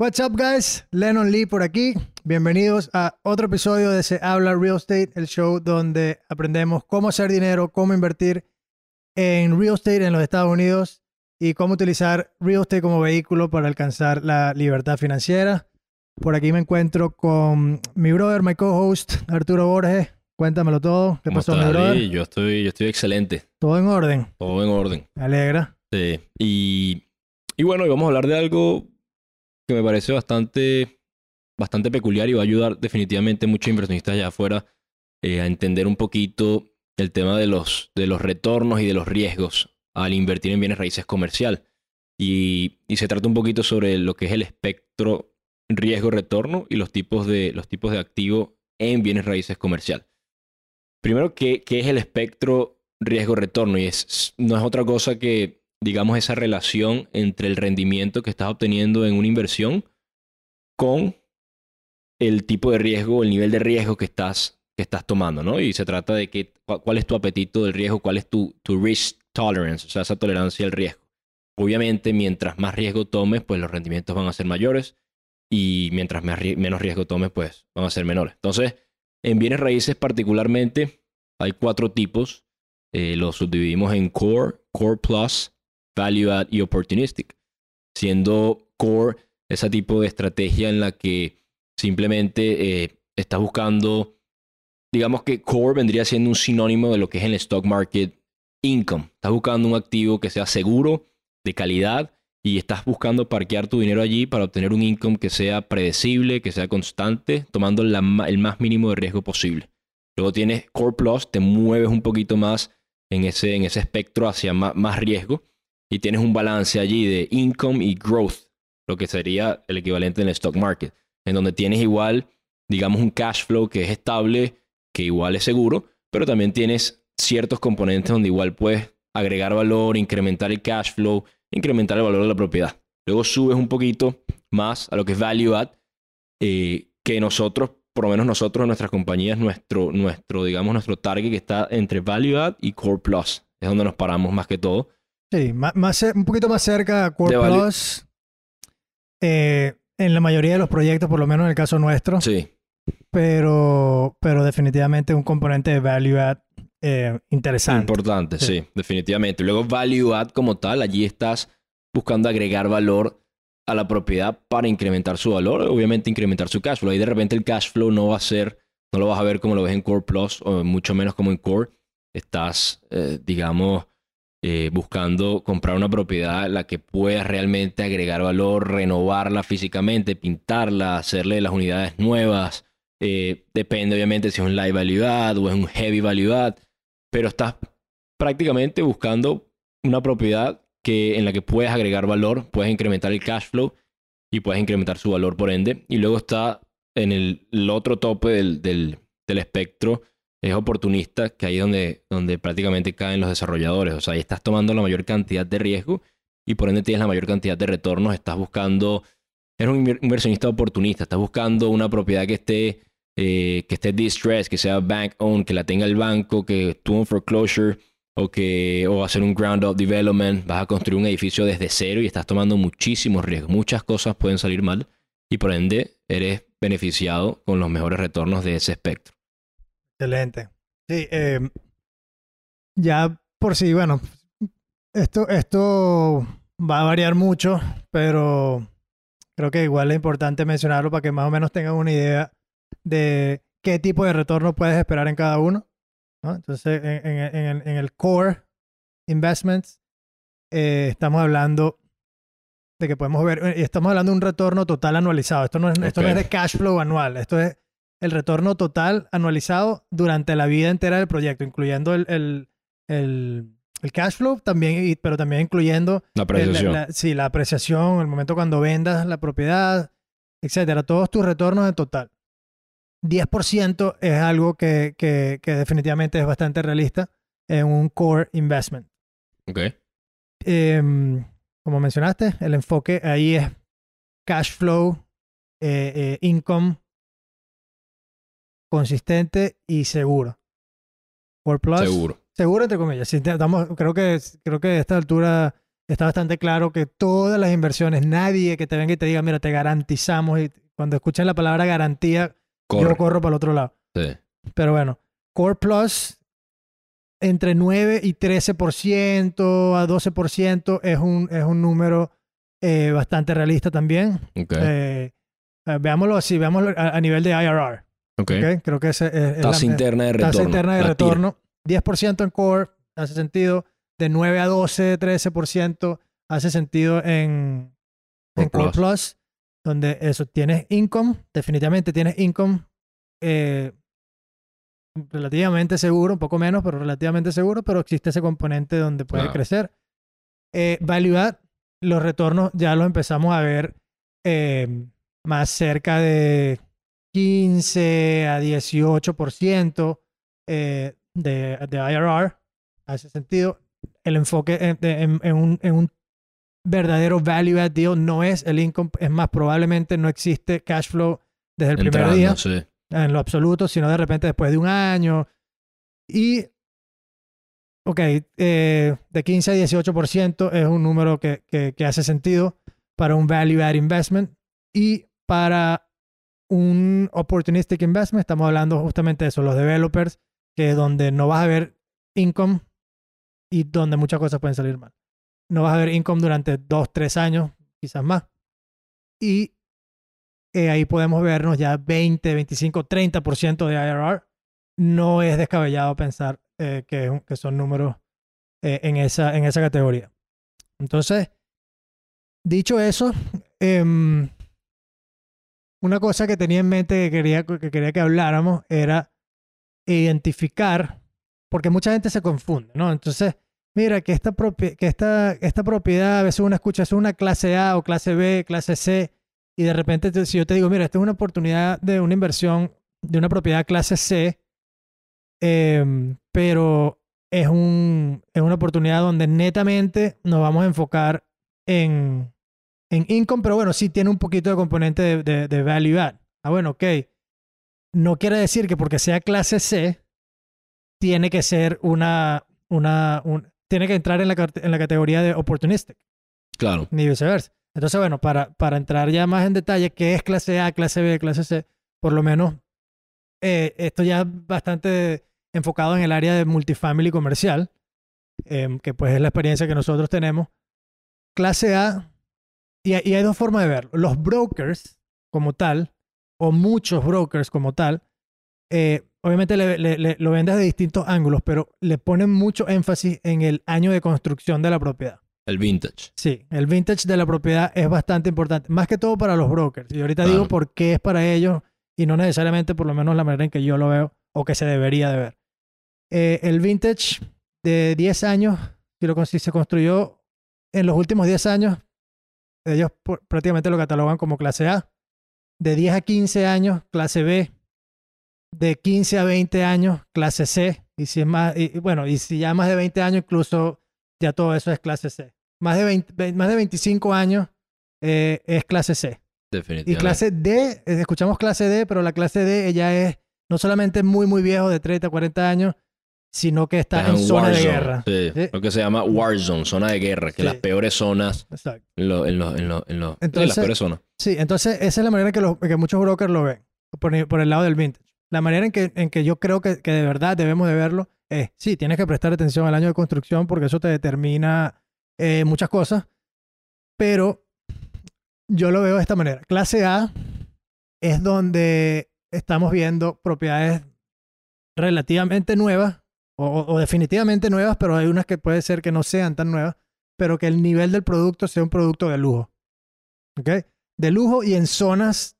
What's up, guys? Lennon Lee por aquí. Bienvenidos a otro episodio de Se Habla Real Estate, el show donde aprendemos cómo hacer dinero, cómo invertir en real estate en los Estados Unidos y cómo utilizar real estate como vehículo para alcanzar la libertad financiera. Por aquí me encuentro con mi brother, my co-host, Arturo Borges. Cuéntamelo todo. ¿Qué ¿Cómo pasó, mi estás, brother? Lee? Yo estoy, yo estoy excelente. Todo en orden. Todo en orden. Me alegra. Sí. Y, y bueno, hoy vamos a hablar de algo que me parece bastante, bastante peculiar y va a ayudar definitivamente a muchos inversionistas allá afuera eh, a entender un poquito el tema de los, de los retornos y de los riesgos al invertir en bienes raíces comercial. Y, y se trata un poquito sobre lo que es el espectro riesgo-retorno y los tipos de, los tipos de activo en bienes raíces comercial. Primero, ¿qué, qué es el espectro riesgo-retorno? Y es, no es otra cosa que, digamos, esa relación entre el rendimiento que estás obteniendo en una inversión con el tipo de riesgo, el nivel de riesgo que estás, que estás tomando, ¿no? Y se trata de que, cu- cuál es tu apetito del riesgo, cuál es tu, tu risk tolerance, o sea, esa tolerancia al riesgo. Obviamente, mientras más riesgo tomes, pues los rendimientos van a ser mayores y mientras menos riesgo tomes, pues van a ser menores. Entonces, en bienes raíces particularmente, hay cuatro tipos. Eh, los subdividimos en Core, Core Plus, Value Add y Opportunistic. Siendo Core ese tipo de estrategia en la que simplemente eh, estás buscando, digamos que Core vendría siendo un sinónimo de lo que es en el stock market income. Estás buscando un activo que sea seguro, de calidad, y estás buscando parquear tu dinero allí para obtener un income que sea predecible, que sea constante, tomando el más mínimo de riesgo posible. Luego tienes Core Plus, te mueves un poquito más en ese, en ese espectro hacia ma- más, riesgo y tienes un balance allí de income y growth, lo que sería el equivalente en el stock market, en donde tienes igual, digamos, un cash flow que es estable, que igual es seguro, pero también tienes ciertos componentes donde igual puedes agregar valor, incrementar el cash flow, incrementar el valor de la propiedad. Luego subes un poquito más a lo que es value add, eh, que nosotros, por lo menos nosotros en nuestras compañías, nuestro, nuestro, digamos, nuestro target que está entre value add y core plus. Es donde nos paramos más que todo. Sí, más, más un poquito más cerca a Core Plus. eh, en la mayoría de los proyectos, por lo menos en el caso nuestro. Sí, pero, pero definitivamente un componente de value add eh, interesante. importante, Sí. sí. definitivamente. Luego value add como tal, allí estás buscando agregar valor a la propiedad para incrementar su valor, obviamente incrementar su cash flow. Ahí de repente el cash flow no va a ser, no lo vas a ver como lo ves en Core Plus o mucho menos como en Core. Estás, eh, digamos, eh, buscando comprar una propiedad la que puedas realmente agregar valor, renovarla físicamente, pintarla, hacerle las unidades nuevas. Eh, depende obviamente si es un light value add o es un heavy value add, pero estás prácticamente buscando una propiedad que, en la que puedes agregar valor, puedes incrementar el cash flow y puedes incrementar su valor por ende. Y luego está en el, el otro tope del, del, del espectro, es oportunista, que ahí es donde, donde prácticamente caen los desarrolladores. O sea, ahí estás tomando la mayor cantidad de riesgo y por ende tienes la mayor cantidad de retornos. Estás buscando, eres un inver- inversionista oportunista, estás buscando una propiedad que esté, eh, que esté distressed, que sea bank owned, que la tenga el banco, que estuvo en foreclosure o que o hacer un ground up development, vas a construir un edificio desde cero y estás tomando muchísimos riesgos. Muchas cosas pueden salir mal y por ende eres beneficiado con los mejores retornos de ese espectro. Excelente. Sí, eh, ya por sí, bueno, esto, esto va a variar mucho, pero creo que igual es importante mencionarlo para que más o menos tengan una idea de qué tipo de retorno puedes esperar en cada uno. ¿no? Entonces, en, en- en el, en el core investments, eh, estamos hablando de que podemos ver, eh, estamos hablando de un retorno total anualizado. Esto no es, esto no es de cash flow anual, esto es el retorno total anualizado durante la vida entera del proyecto, incluyendo el, el, el, el cash flow, también, pero también incluyendo La apreciación. la- sí, la apreciación, el momento cuando vendas la propiedad, etcétera, todos tus retornos en total. 10% es algo que, que, que definitivamente es bastante realista en un core investment. Ok. Em, como mencionaste, el enfoque ahí es cash flow, eh, eh, income consistente y seguro. Core Plus. Seguro. Seguro, entre comillas. Te- estamos- creo, que, creo que a esta altura está bastante claro que todas las inversiones, nadie que te venga y te diga, mira, te garantizamos, y cuando escuchen la palabra garantía, Corre. yo corro para el otro lado. Sí. Pero bueno, Core Plus entre 9 y 13% a 12% es un, es un número eh, bastante realista también. Ok. Eh, eh, veámoslo así, veámoslo a, a nivel de IRR. Creo que ese es, es Tasa la interna de retorno. tasa interna de retorno. 10% en Core hace sentido. De 9 a 12, 13% hace sentido en, Core en Core Plus. Plus. Donde eso, tienes income, definitivamente tienes income eh, relativamente seguro, un poco menos, pero relativamente seguro, pero existe ese componente donde puede crecer. Eh, value add, los retornos ya los empezamos a ver eh, más cerca de 15 a 18% eh, de, de IRR. Hace sentido. El enfoque en, en- en un, en un verdadero value add deal no es el income, es más, probablemente no existe cash flow desde el primer día sí. en lo absoluto, sino de repente después de un año. Y, ok, eh, de 15 a 18% es un número que, que, que hace sentido para un value add investment y para un opportunistic investment, estamos hablando justamente de eso, los developers, que es donde no vas a ver income y donde muchas cosas pueden salir mal. No vas a ver income durante dos, tres años, quizás más. Y eh, ahí podemos vernos ya 20, 25, 30% de IRR. No es descabellado pensar eh, que, que son números eh, en, esa, en esa categoría. Entonces, dicho eso, em, una cosa que tenía en mente que quería que, quería que habláramos era identificar, porque mucha gente se confunde, ¿no? Entonces, mira, que esta, que esta, esta propiedad, a veces uno escucha, es una clase A o clase B, clase C, y de repente te- si yo te digo, mira, esta es una oportunidad de una inversión de una propiedad clase C, em, pero es, un, es una oportunidad donde netamente nos vamos a enfocar en, en income, pero bueno, sí tiene un poquito de componente de, de, de value add. Ah, bueno, ok. No quiere decir que porque sea clase C, tiene que ser una, una, un- tiene que entrar en la, en la categoría de opportunistic Claro. ni viceversa. Entonces, bueno, para, para entrar ya más en detalle, ¿qué es clase A, clase B, clase C? Por lo menos, eh, esto ya bastante enfocado en el área de multifamily comercial, em, que pues es la experiencia que nosotros tenemos. Clase A, y, y hay dos formas de verlo. Los brokers como tal, o muchos brokers como tal, eh, obviamente le- le- le- lo ven desde distintos ángulos, pero le ponen mucho énfasis en el año de construcción de la propiedad. El vintage. Sí, el vintage de la propiedad es bastante importante, más que todo para los brokers. Y ahorita digo por qué es para ellos y no necesariamente por lo menos la manera en que yo lo veo o que se debería de ver. Eh, el vintage de 10 años, si, lo, si se construyó en los últimos 10 años, ellos prácticamente lo catalogan como clase A. De 10 a 15 años, clase B. De 15 a 20 años, clase C. Y si es más, y, y bueno, y si ya más de 20 años, incluso ya todo eso es clase C. Más de, 20 ve- más de 25 años eh, es clase C. Y Definitivamente. clase D, eh, escuchamos clase D, pero la clase D ella es no solamente muy, muy viejo, de 30, 40 años, sino que está en zona de guerra. Sí, Sí. Lo que se llama war zone, zona de guerra, que Sí. las peores zonas, Exacto. en lo- en lo- en lo- en lo- sí, Entonces- las peores zonas. Sí, entonces esa es la manera que, los, que muchos brokers lo ven, por, el- por el lado del vintage. La manera en que, en que yo creo que, que de verdad debemos de verlo es, sí, tienes que prestar atención al año de construcción porque eso te determina eh, muchas cosas, pero yo lo veo de esta manera. Clase A es donde estamos viendo propiedades relativamente nuevas o, definitivamente nuevas, pero hay unas que puede ser que no sean tan nuevas, pero que el nivel del producto sea un producto de lujo. ¿Ok? De lujo y en zonas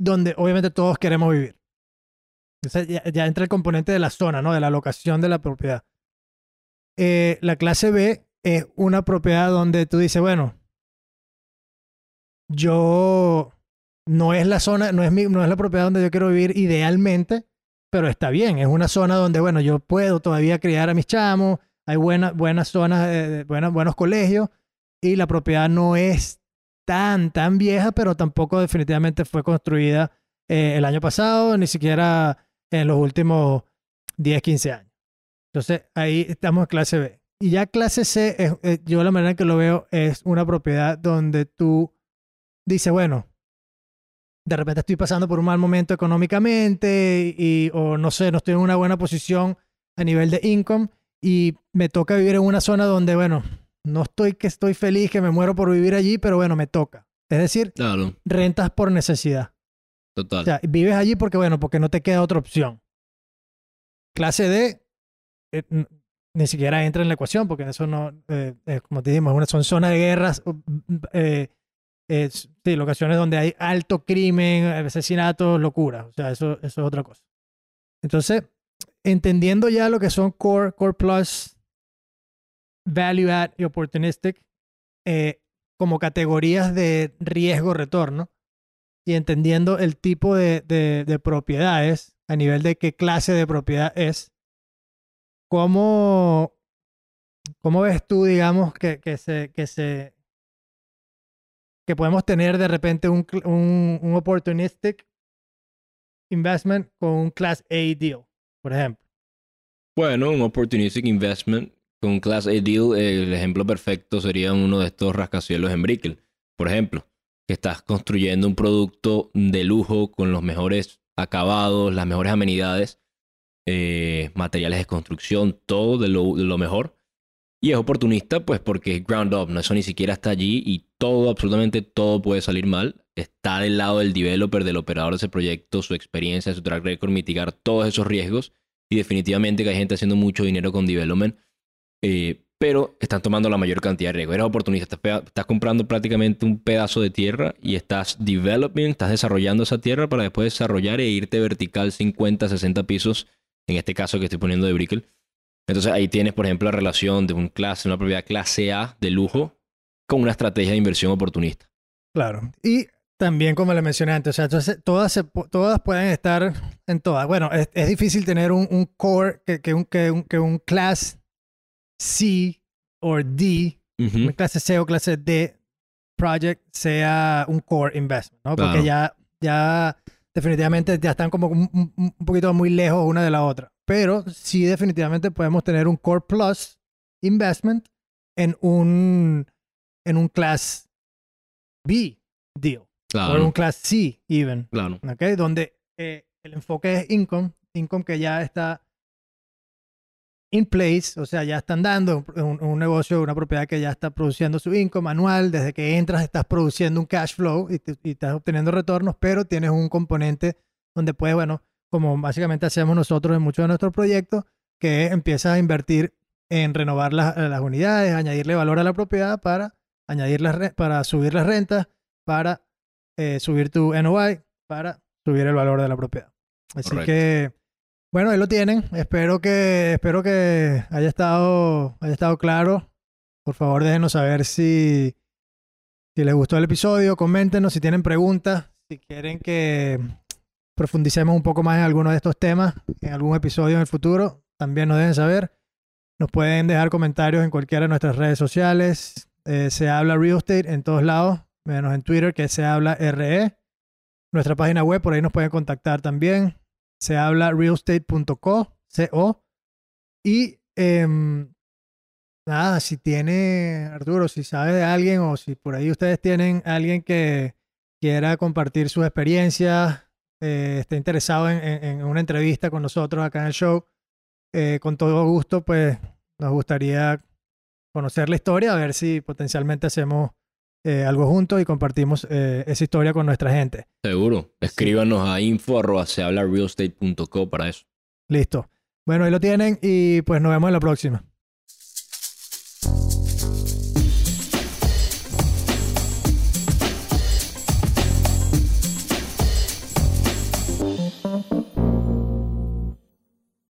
donde obviamente todos queremos vivir. Ya entra el componente de la zona, ¿no? De la locación de la propiedad. Eh, la clase B es una propiedad donde tú dices, bueno, yo no es la zona, no es, mi, no es la propiedad donde yo quiero vivir idealmente, pero está bien. Es una zona donde, bueno, yo puedo todavía criar a mis chamos, hay buena, buenas zonas, buenas, buenos colegios, y la propiedad no es tan, tan vieja, pero tampoco definitivamente fue construida eh, el año pasado, ni siquiera en los últimos 10, 15 años. Entonces, ahí estamos en clase B. y ya clase C, eh, yo la manera en que lo veo es una propiedad donde tú dices, bueno, de repente estoy pasando por un mal momento económicamente y, o no sé, no estoy en una buena posición a nivel de income y me toca vivir en una zona donde, bueno, no estoy que estoy feliz, que me muero por vivir allí, pero bueno, me toca. Es decir, Claro, rentas por necesidad. total. O sea, vives allí porque, bueno, porque no te queda otra opción. Clase D eh, ni siquiera entra en la ecuación porque eso no, eh, es como te dijimos, una, son zonas de guerras, eh, sí, locaciones donde hay alto crimen, asesinatos, locura. O sea, eso, eso es otra cosa. Entonces, entendiendo ya lo que son core, core plus, value add y opportunistic eh, como categorías de riesgo-retorno, y entendiendo el tipo de, de- de propiedades a nivel de qué clase de propiedad es, ¿cómo, cómo ves tú, digamos, que, que se, que se que podemos tener de repente un, un, un opportunistic investment con un class A deal, por ejemplo? Bueno, un opportunistic investment con un Class A deal, el ejemplo perfecto sería uno de estos rascacielos en Brickell, por ejemplo, que estás construyendo un producto de lujo con los mejores acabados, las mejores amenidades, eh, materiales de construcción, todo de lo, de lo mejor. Y es oportunista, pues porque es ground up, no eso ni siquiera está allí y todo, absolutamente todo puede salir mal. Está del lado del developer, del operador de ese proyecto, su experiencia, su track record, mitigar todos esos riesgos. Y definitivamente que hay gente haciendo mucho dinero con development, eh, pero están tomando la mayor cantidad de riesgos. Eres oportunista, estás, comprando prácticamente un pedazo de tierra y estás developing, estás desarrollando esa tierra para después desarrollar e irte vertical 50, 60 pisos, en este caso que estoy poniendo de Brickell. Entonces ahí tienes, por ejemplo, la relación de un clase, una propiedad clase A de lujo con una estrategia de inversión oportunista. Claro. Y también, como le mencioné antes, o sea, entonces, todas, se todas pueden estar en todas. Bueno, es, es difícil tener un, un core que, que, un, que, un, que un class C o D, una clase C o clase D project sea un core investment, ¿no? Porque Claro. ya, ya definitivamente ya están como un- un poquito muy lejos una de la otra. Pero sí definitivamente podemos tener un core plus investment en un, en un class B deal. O en un Claro, class C even. claro. ¿ok? Donde eh, el enfoque es income, income que ya está in place, o sea, ya están dando un, un negocio, una propiedad que ya está produciendo su income anual, desde que entras estás produciendo un cash flow y, te- y estás obteniendo retornos, pero tienes un componente donde puedes, bueno, como básicamente hacemos nosotros en muchos de nuestros proyectos, que empiezas a invertir en renovar las, las unidades, añadirle valor a la propiedad para añadir las para subir las rentas, para eh, subir tu NOI, para subir el valor de la propiedad. Así Correcto. que, bueno, ahí lo tienen. Espero que, espero que haya estado, haya estado claro. Por favor, déjenos saber si, si les gustó el episodio. Coméntenos si tienen preguntas, si quieren que profundicemos un poco más en alguno de estos temas en algún episodio en el futuro. También nos dejen saber. Nos pueden dejar comentarios en cualquiera de nuestras redes sociales. Eh, se habla real estate en todos lados, menos en Twitter, que se habla RE. Nuestra página web, por ahí nos pueden contactar también. Se habla realestate.co, CO. Y em, nada, si tiene, Arturo, si sabe de alguien o si por ahí ustedes tienen alguien que quiera compartir sus experiencias, eh, esté interesado en, en- en una entrevista con nosotros acá en el show, eh, con todo gusto, pues nos gustaría conocer la historia, a ver si potencialmente hacemos eh, algo juntos y compartimos eh, esa historia con nuestra gente. Seguro. Escríbanos a info arroba se habla para eso. Listo. Bueno, ahí lo tienen y pues nos vemos en la próxima.